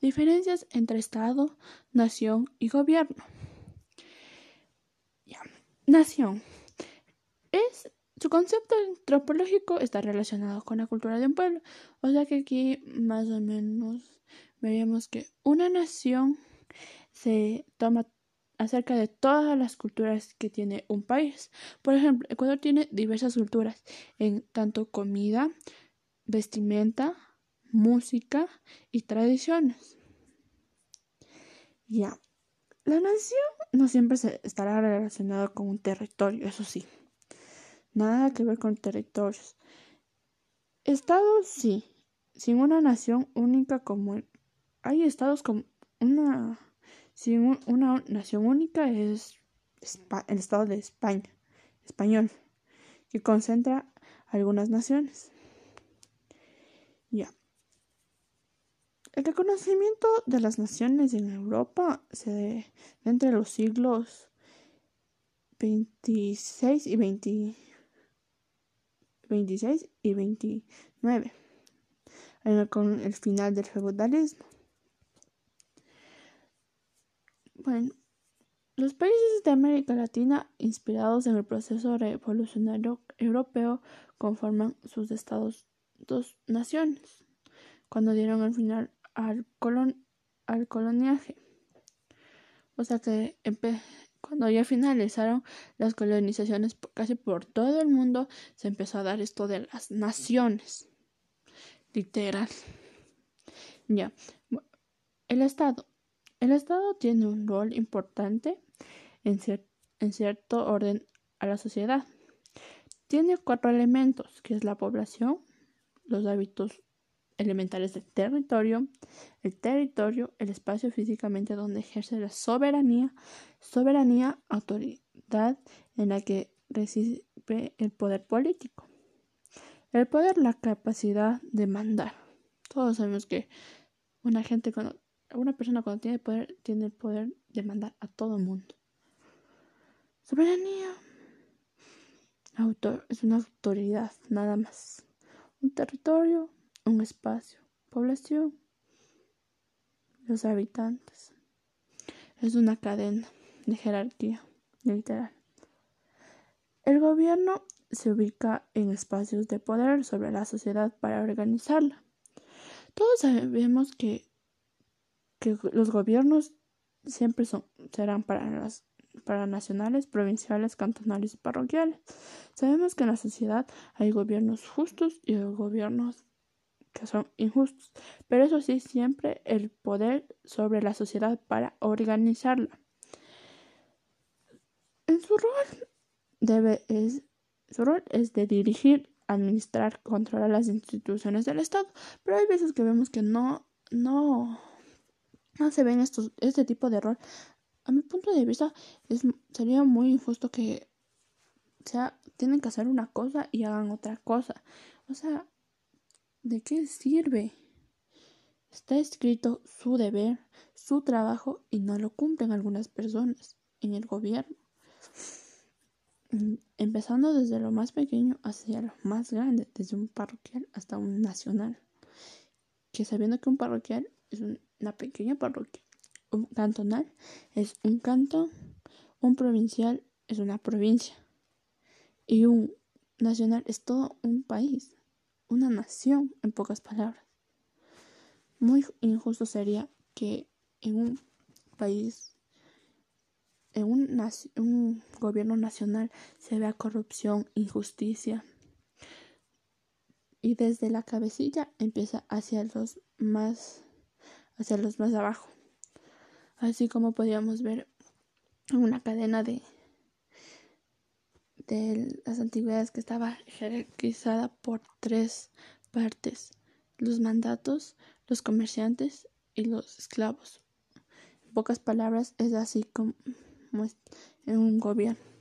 Diferencias entre Estado, nación y gobierno. Nación. Es, su concepto antropológico está relacionado con la cultura de un pueblo. O sea que aquí más o menos veríamos que una nación se toma acerca de todas las culturas que tiene un país. Por ejemplo, Ecuador tiene diversas culturas en tanto comida, vestimenta, música y tradiciones. Ya. La nación no siempre se estará relacionada con un territorio, eso sí. Nada que ver con territorios. Estados sí. Sin una nación única como hay estados como una sin una nación única es el Estado de España, español, que concentra algunas naciones. Ya. El reconocimiento de las naciones en Europa se da entre los siglos 26 y 20, 26 y 29, con el final del feudalismo. Bueno, los países de América Latina, inspirados en el proceso revolucionario europeo, conforman sus estados dos naciones, cuando dieron el final al, colon al coloniaje. O sea que cuando ya finalizaron las colonizaciones casi por todo el mundo, se empezó a dar esto de las naciones. Literal. Ya. El Estado. El Estado tiene un rol importante en, en cierto orden a la sociedad. Tiene cuatro elementos, que es la población, los hábitos elementales del territorio, el territorio, el espacio físicamente donde ejerce la soberanía, soberanía, autoridad en la que recibe el poder político. El poder, la capacidad de mandar. Todos sabemos que una gente cuando una persona cuando tiene poder tiene el poder de mandar a todo el mundo. Soberanía. Autor es una autoridad, nada más. Un territorio, un espacio, población, los habitantes. Es una cadena de jerarquía, literal. El gobierno se ubica en espacios de poder sobre la sociedad para organizarla. Todos sabemos que que los gobiernos siempre son, serán para, las, para nacionales, provinciales, cantonales y parroquiales. Sabemos que en la sociedad hay gobiernos justos y gobiernos que son injustos, pero eso sí, siempre el poder sobre la sociedad para organizarla. En su rol debe es su rol es de dirigir, administrar, controlar las instituciones del Estado, pero hay veces que vemos que no no no se ven estos, este tipo de rol. A mi punto de vista, es, sería muy injusto que sea, tienen que hacer una cosa y hagan otra cosa. O sea, ¿de qué sirve? Está escrito su deber, su trabajo y no lo cumplen algunas personas en el gobierno. Empezando desde lo más pequeño hacia lo más grande, desde un parroquial hasta un nacional. Que sabiendo que un parroquial es un una pequeña parroquia. Un cantonal es un cantón, un provincial es una provincia y un nacional es todo un país, una nación en pocas palabras. Muy injusto sería que en un país, en un, gobierno nacional se vea corrupción, injusticia y desde la cabecilla empieza hacia los más hacia los más abajo. Así como podíamos ver una cadena de, de las antigüedades que estaba jerarquizada por tres partes, los mandatos, los comerciantes y los esclavos. En pocas palabras, es así como en un gobierno.